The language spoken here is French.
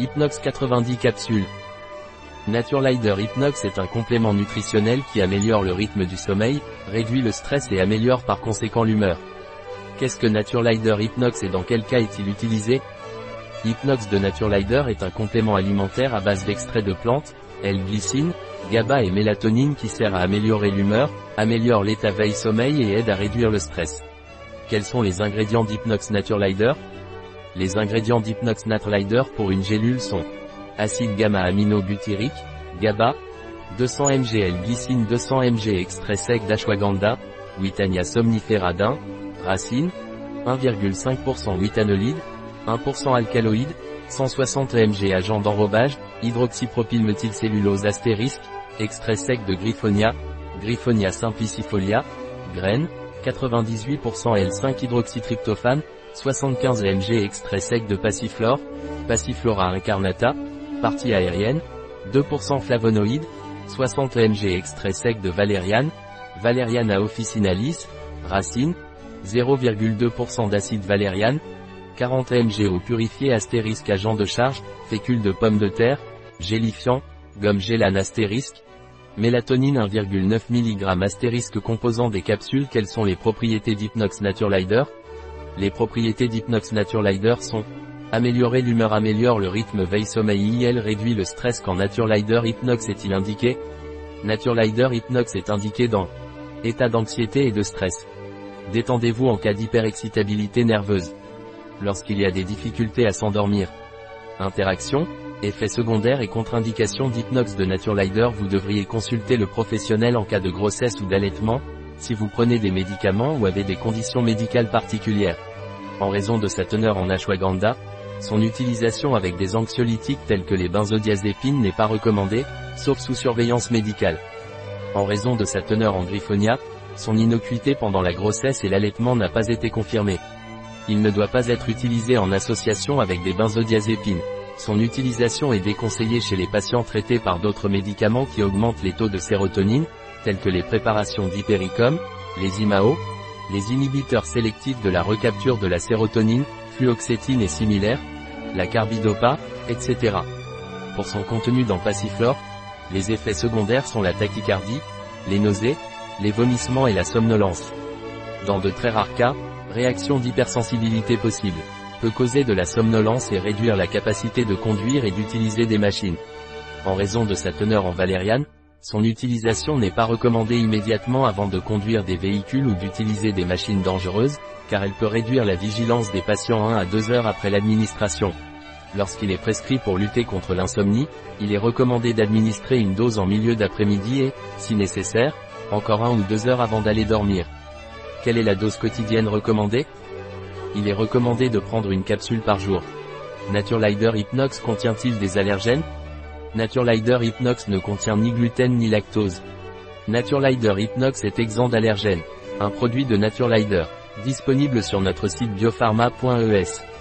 Hypnox 90 capsules. Naturelider Hypnox est un complément nutritionnel qui améliore le rythme du sommeil, réduit le stress et améliore par conséquent l'humeur. Qu'est-ce que Naturelider Hypnox et dans quel cas est-il utilisé? Hypnox de Naturelider est un complément alimentaire à base d'extraits de plantes, L-glycine, GABA et mélatonine qui sert à améliorer l'humeur, améliore l'état veille-sommeil et aide à réduire le stress. Quels sont les ingrédients d'Hypnox Naturelider? Les ingrédients d'Hypnox Naturelider pour une gélule sont acide gamma-aminobutyrique, GABA, 200 mg L-glycine 200 mg extrait sec d'ashwagandha, Witania somnifera d'un, racine, 1,5% witanolide, 1% alcaloïde, 160 mg agent d'enrobage, hydroxypropylmethylcellulose astérisque, extrait sec de Griffonia, Griffonia simplicifolia, graines, 98% L5 hydroxytryptophane, 75 mg extrait sec de passiflore, Passiflora incarnata, partie aérienne, 2% flavonoïdes, 60 mg extrait sec de valériane, Valeriana officinalis, racine, 0,2% d'acide valériane, 40 mg eau purifiée astérisque agent de charge, fécule de pomme de terre, gélifiant, gomme gélane astérisque, mélatonine 1,9 mg astérisque composant des capsules Quelles sont les propriétés d'Hypnox Naturelider Les propriétés d'Hypnox Naturelider sont Améliorer l'humeur améliore le rythme veille-sommeil IL réduit le stress quand Naturelider Hypnox est-il indiqué? Naturelider Hypnox est indiqué dans état d'anxiété et de stress. Détendez-vous en cas d'hyperexcitabilité nerveuse. Lorsqu'il y a des difficultés à s'endormir. Interaction, effets secondaires et contre-indications d'Hypnox de Naturelider Vous devriez consulter le professionnel en cas de grossesse ou d'allaitement, si vous prenez des médicaments ou avez des conditions médicales particulières. En raison de sa teneur en ashwagandha, son utilisation avec des anxiolytiques tels que les benzodiazépines n'est pas recommandée, sauf sous surveillance médicale. En raison de sa teneur en griffonia, son innocuité pendant la grossesse et l'allaitement n'a pas été confirmée. Il ne doit pas être utilisé en association avec des benzodiazépines. Son utilisation est déconseillée chez les patients traités par d'autres médicaments qui augmentent les taux de sérotonine, tels que les préparations d'hypericum, les IMAO, les inhibiteurs sélectifs de la recapture de la sérotonine, fluoxétine et similaires, la carbidopa, etc. Pour son contenu dans Passiflore, les effets secondaires sont la tachycardie, les nausées, les vomissements et la somnolence. Dans de très rares cas, réaction d'hypersensibilité possible, peut causer de la somnolence et réduire la capacité de conduire et d'utiliser des machines. En raison de sa teneur en valériane, son utilisation n'est pas recommandée immédiatement avant de conduire des véhicules ou d'utiliser des machines dangereuses, car elle peut réduire la vigilance des patients 1 à 2 heures après l'administration. Lorsqu'il est prescrit pour lutter contre l'insomnie, il est recommandé d'administrer une dose en milieu d'après-midi et, si nécessaire, encore 1 ou 2 heures avant d'aller dormir. Quelle est la dose quotidienne recommandée? Il est recommandé de prendre une capsule par jour. Naturelider Hypnox contient-il des allergènes? Naturelider Hypnox ne contient ni gluten ni lactose. Naturelider Hypnox est exempt d'allergènes. Un produit de Naturelider. Disponible sur notre site biopharma.es.